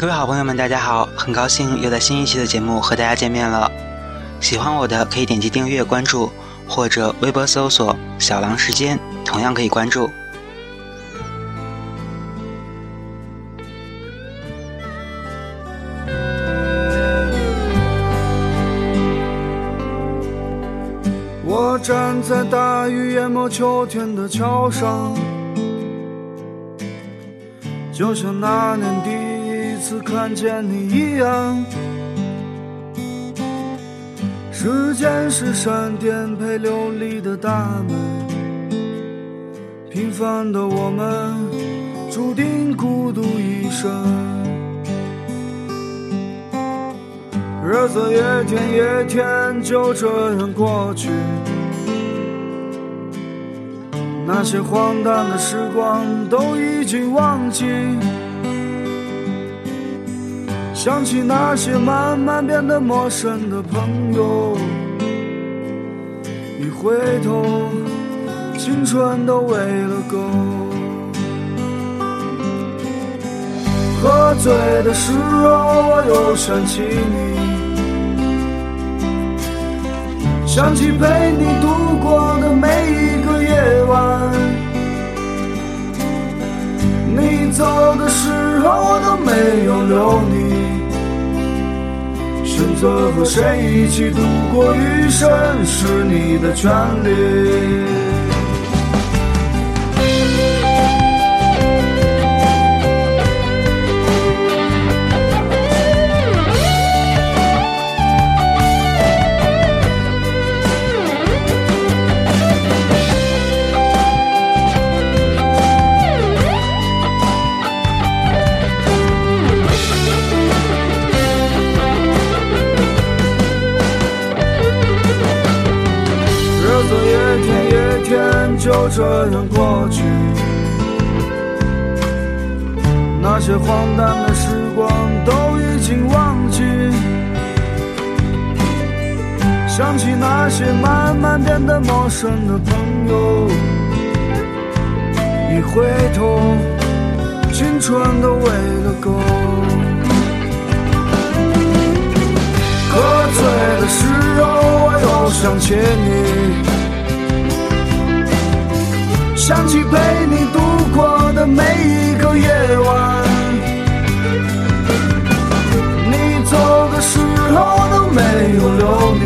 各位好朋友们，大家好！很高兴又在新一期的节目和大家见面了。喜欢我的可以点击订阅关注，或者微博搜索“小狼时间”，同样可以关注。我站在大雨淹没秋天的桥上，就像那年第。次看见你一样，时间是闪电陪流离的大门，平凡的我们注定孤独一生。日子一天一天就这样过去，那些荒诞的时光都已经忘记。想起那些慢慢变得陌生的朋友，一回头，青春都喂了狗。喝醉的时候，我又想起你，想起陪你度过的每一个夜晚。你走的时候，我都没有留。选择和谁一起度过余生，是你的权利。这样过去，那些荒诞的时光都已经忘记。想起那些慢慢变得陌生的朋友，一回头，青春都喂了狗。喝醉的时候，我又想起你。想起陪你度过的每一个夜晚，你走的时候都没有留你。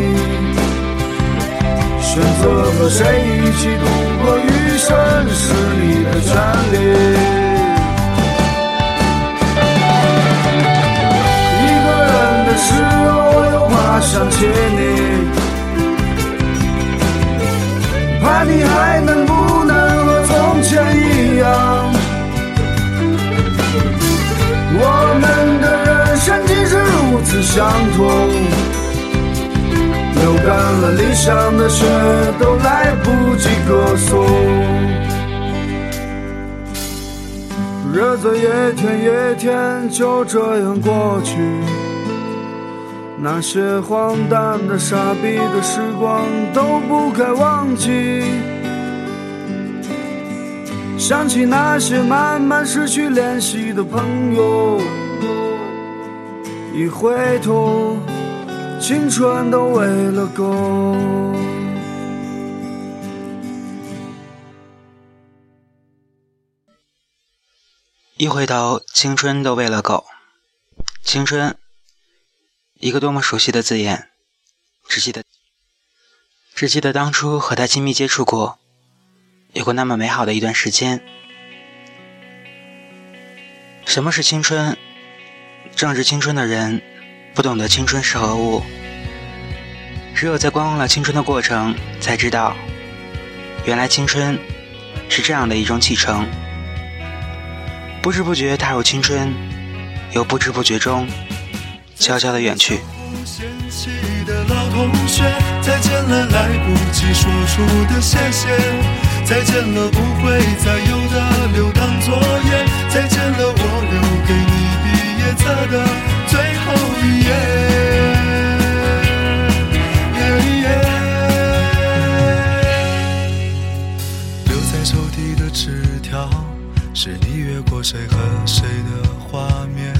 选择和谁一起度过余生是你的权利。一个人的时候又怕想起你，怕你还相同。流干了理想的血，都来不及歌颂。日子一天一天就这样过去，那些荒诞的、傻逼的时光都不该忘记。想起那些慢慢失去联系的朋友，一回头，青春都喂了狗。一回头，青春都喂了狗。青春，一个多么熟悉的字眼，只记得，只记得当初和他亲密接触过。有过那么美好的一段时间。什么是青春？正值青春的人不懂得青春是何物，只有在观望了青春的过程，才知道，原来青春是这样的一种启程。不知不觉踏入青春，又不知不觉中悄悄的远去。再见了，不会再有的流淌作业。再见了，我留给你毕业册的最后一页。留在抽屉的纸条，是你越过谁和谁的画面。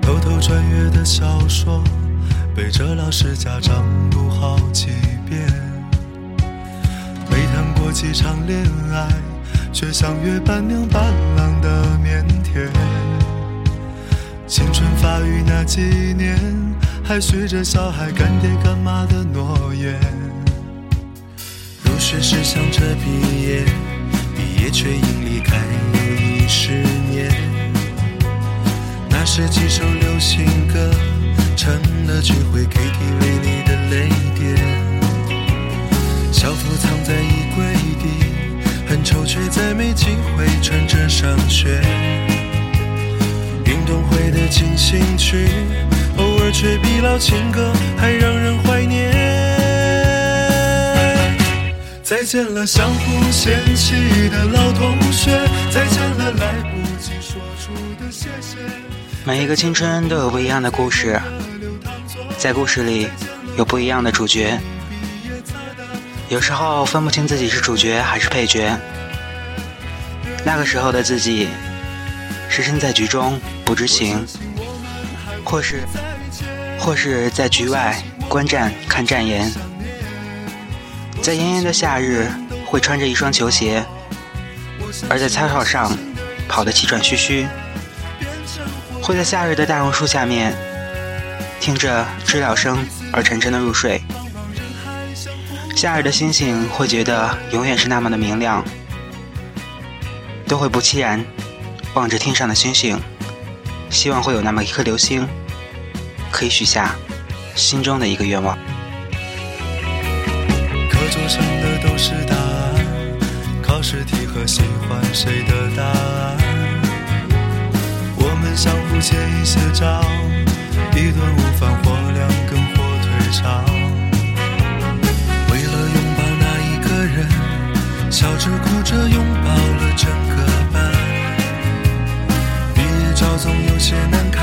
偷偷穿越的小说，背着老师家长读好几遍。没谈过几场恋爱，却像约伴娘伴郎的腼腆。青春发育那几年，还许着小孩干爹干妈的诺言。入学时想着毕业，毕业却因离开又已十年。那时几首流行歌，成了聚会 KTV 里的泪点。校服藏在衣柜底，很丑却再没机会穿着上学。运动会的进行曲，偶尔却比老情歌还让人怀念。再见了相互嫌弃的老同学，再见了来不及说出的谢谢。每一个青春都有不一样的故事，在故事里有不一样的主角。有时候分不清自己是主角还是配角。那个时候的自己，是身在局中不知情，或是或是在局外观战看战言。在炎炎的夏日，会穿着一双球鞋，而在操场上跑得气喘吁吁。会在夏日的大榕树下面，听着知了声而沉沉的入睡。夏日的星星会觉得永远是那么的明亮，都会不期然望着天上的星星，希望会有那么一颗流星，可以许下心中的一个愿望。课桌上的都是答案，考试题和喜欢谁的答案。我们相互借一些招，一顿午饭或两根火腿肠。为了拥抱那一个人，笑着哭着拥抱了整个班。毕业照总有些难看，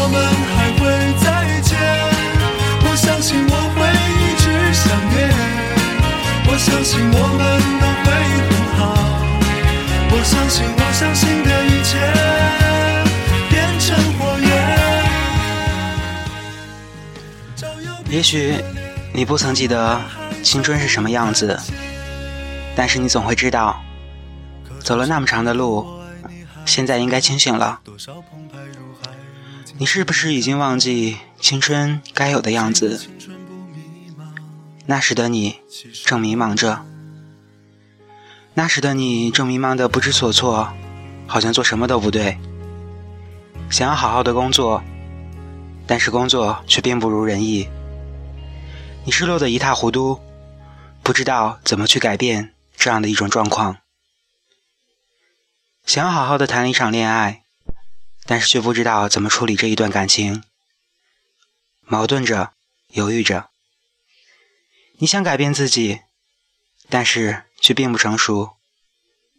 也许你不曾记得青春是什么样子，但是你总会知道，走了那么长的路，现在应该清醒了。你是不是已经忘记青春该有的样子？那时的你正迷茫着，那时的你正迷茫的不知所措，好像做什么都不对。想要好好的工作，但是工作却并不如人意。你失落的一塌糊涂，不知道怎么去改变这样的一种状况。想要好好的谈一场恋爱，但是却不知道怎么处理这一段感情，矛盾着，犹豫着。你想改变自己，但是却并不成熟，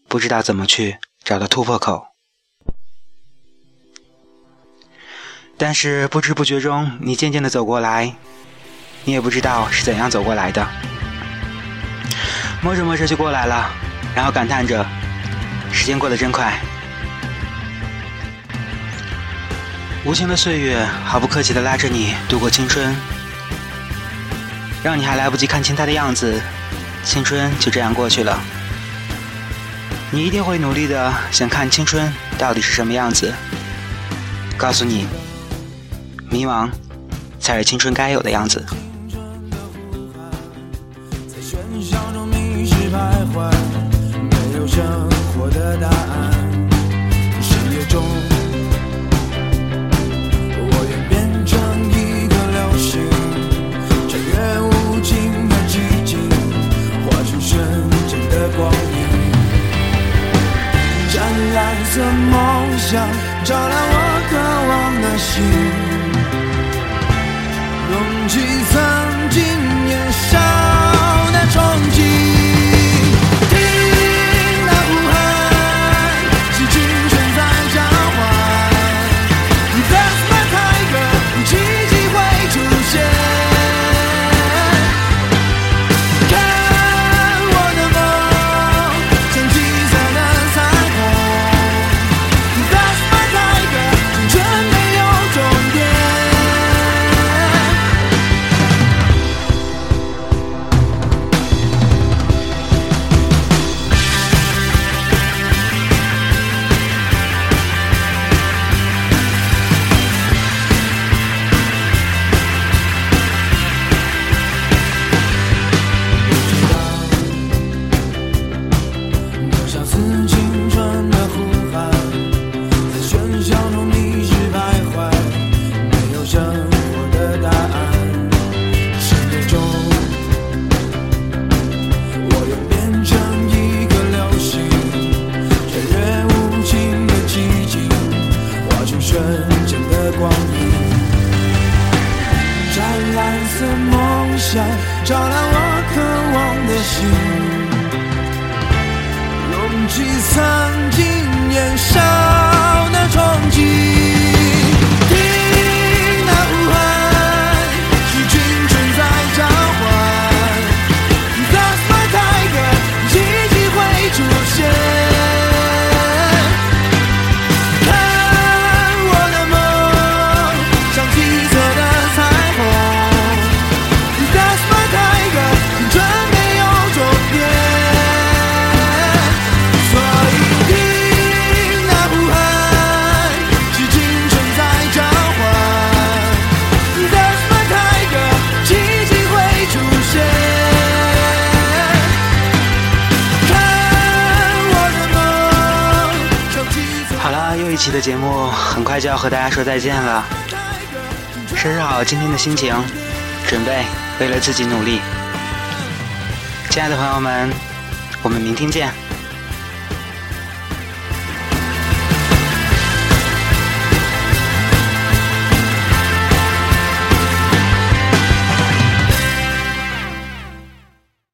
不知道怎么去找到突破口。但是不知不觉中，你渐渐的走过来，你也不知道是怎样走过来的，摸着摸着就过来了，然后感叹着，时间过得真快。无情的岁月毫不客气的拉着你度过青春，让你还来不及看清它的样子，青春就这样过去了。你一定会努力的想看青春到底是什么样子，告诉你。迷茫，才是青春该有的样子。没有生活的答案。又一期的节目很快就要和大家说再见了。收拾好今天的心情准备为了自己努力。亲爱的朋友们我们明天见。